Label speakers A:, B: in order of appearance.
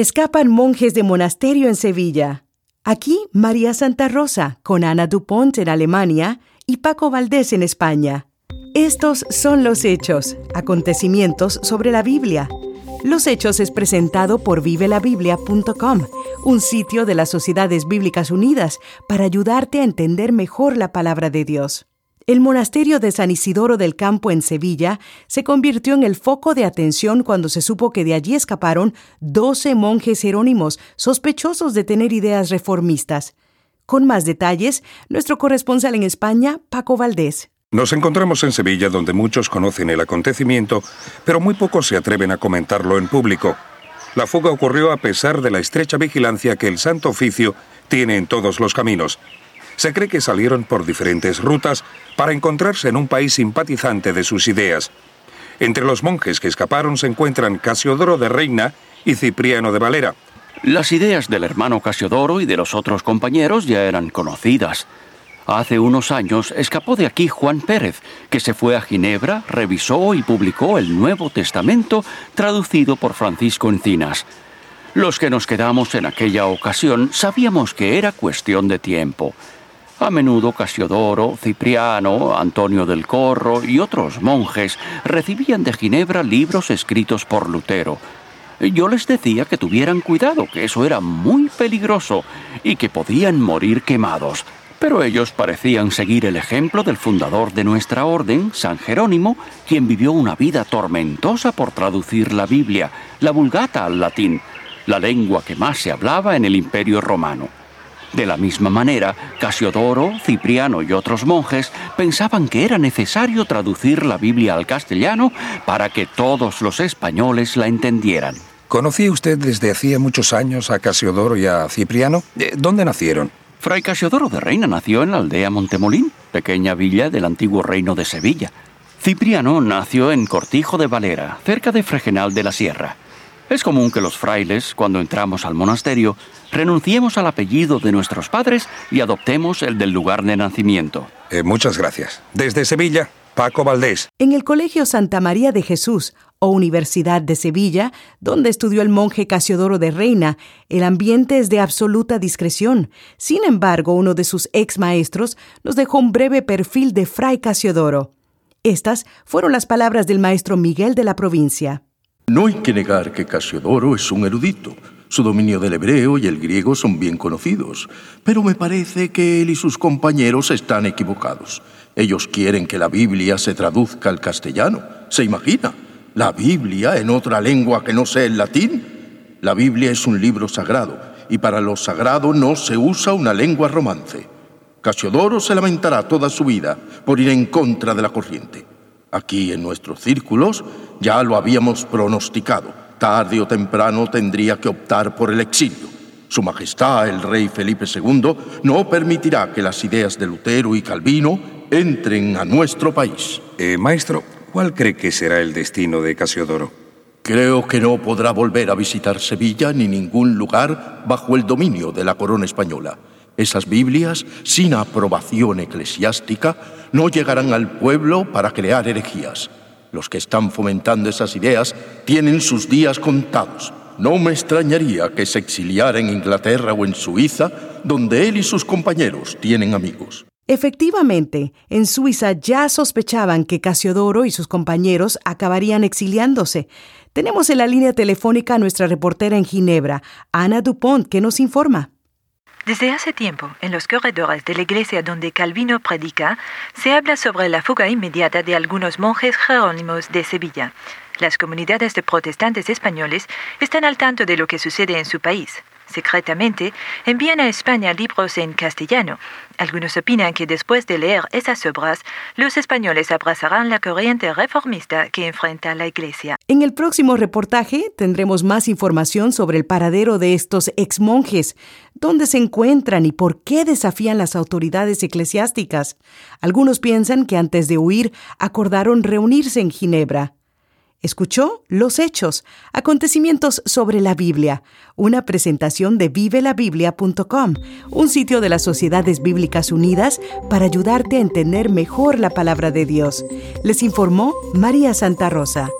A: Escapan monjes de monasterio en Sevilla. Aquí María Santa Rosa, con Ana Dupont en Alemania y Paco Valdés en España. Estos son los hechos, acontecimientos sobre la Biblia. Los Hechos es presentado por vivelabiblia.com, un sitio de las Sociedades Bíblicas Unidas para ayudarte a entender mejor la palabra de Dios. El monasterio de San Isidoro del Campo en Sevilla se convirtió en el foco de atención cuando se supo que de allí escaparon 12 monjes jerónimos sospechosos de tener ideas reformistas. Con más detalles, nuestro corresponsal en España, Paco Valdés.
B: Nos encontramos en Sevilla donde muchos conocen el acontecimiento, pero muy pocos se atreven a comentarlo en público. La fuga ocurrió a pesar de la estrecha vigilancia que el Santo Oficio tiene en todos los caminos. Se cree que salieron por diferentes rutas para encontrarse en un país simpatizante de sus ideas. Entre los monjes que escaparon se encuentran Casiodoro de Reina y Cipriano de Valera.
C: Las ideas del hermano Casiodoro y de los otros compañeros ya eran conocidas. Hace unos años escapó de aquí Juan Pérez, que se fue a Ginebra, revisó y publicó el Nuevo Testamento traducido por Francisco Encinas. Los que nos quedamos en aquella ocasión sabíamos que era cuestión de tiempo. A menudo Casiodoro, Cipriano, Antonio del Corro y otros monjes recibían de Ginebra libros escritos por Lutero. Yo les decía que tuvieran cuidado, que eso era muy peligroso y que podían morir quemados. Pero ellos parecían seguir el ejemplo del fundador de nuestra orden, San Jerónimo, quien vivió una vida tormentosa por traducir la Biblia, la Vulgata al latín, la lengua que más se hablaba en el Imperio romano. De la misma manera, Casiodoro, Cipriano y otros monjes pensaban que era necesario traducir la Biblia al castellano para que todos los españoles la entendieran.
B: ¿Conocía usted desde hacía muchos años a Casiodoro y a Cipriano? Eh, ¿Dónde nacieron?
C: Fray Casiodoro de Reina nació en la aldea Montemolín, pequeña villa del antiguo reino de Sevilla. Cipriano nació en Cortijo de Valera, cerca de Fregenal de la Sierra. Es común que los frailes, cuando entramos al monasterio, renunciemos al apellido de nuestros padres y adoptemos el del lugar de nacimiento.
B: Eh, muchas gracias. Desde Sevilla, Paco Valdés.
A: En el Colegio Santa María de Jesús o Universidad de Sevilla, donde estudió el monje Casiodoro de Reina, el ambiente es de absoluta discreción. Sin embargo, uno de sus ex maestros nos dejó un breve perfil de Fray Casiodoro. Estas fueron las palabras del maestro Miguel de la provincia.
D: No hay que negar que Casiodoro es un erudito. Su dominio del hebreo y el griego son bien conocidos, pero me parece que él y sus compañeros están equivocados. Ellos quieren que la Biblia se traduzca al castellano. ¿Se imagina? ¿La Biblia en otra lengua que no sea el latín? La Biblia es un libro sagrado, y para lo sagrado no se usa una lengua romance. Casiodoro se lamentará toda su vida por ir en contra de la corriente. Aquí en nuestros círculos ya lo habíamos pronosticado. Tarde o temprano tendría que optar por el exilio. Su Majestad, el rey Felipe II, no permitirá que las ideas de Lutero y Calvino entren a nuestro país.
B: Eh, maestro, ¿cuál cree que será el destino de Casiodoro?
D: Creo que no podrá volver a visitar Sevilla ni ningún lugar bajo el dominio de la corona española. Esas Biblias, sin aprobación eclesiástica, no llegarán al pueblo para crear herejías. Los que están fomentando esas ideas tienen sus días contados. No me extrañaría que se exiliara en Inglaterra o en Suiza, donde él y sus compañeros tienen amigos.
A: Efectivamente, en Suiza ya sospechaban que Casiodoro y sus compañeros acabarían exiliándose. Tenemos en la línea telefónica a nuestra reportera en Ginebra, Ana Dupont, que nos informa.
E: Desde hace tiempo, en los corredores de la iglesia donde Calvino predica, se habla sobre la fuga inmediata de algunos monjes jerónimos de Sevilla. Las comunidades de protestantes españoles están al tanto de lo que sucede en su país secretamente, envían a España libros en castellano. Algunos opinan que después de leer esas obras, los españoles abrazarán la corriente reformista que enfrenta la Iglesia.
A: En el próximo reportaje tendremos más información sobre el paradero de estos ex monjes, dónde se encuentran y por qué desafían las autoridades eclesiásticas. Algunos piensan que antes de huir acordaron reunirse en Ginebra. Escuchó Los Hechos, acontecimientos sobre la Biblia, una presentación de vivelabiblia.com, un sitio de las Sociedades Bíblicas Unidas para ayudarte a entender mejor la palabra de Dios. Les informó María Santa Rosa.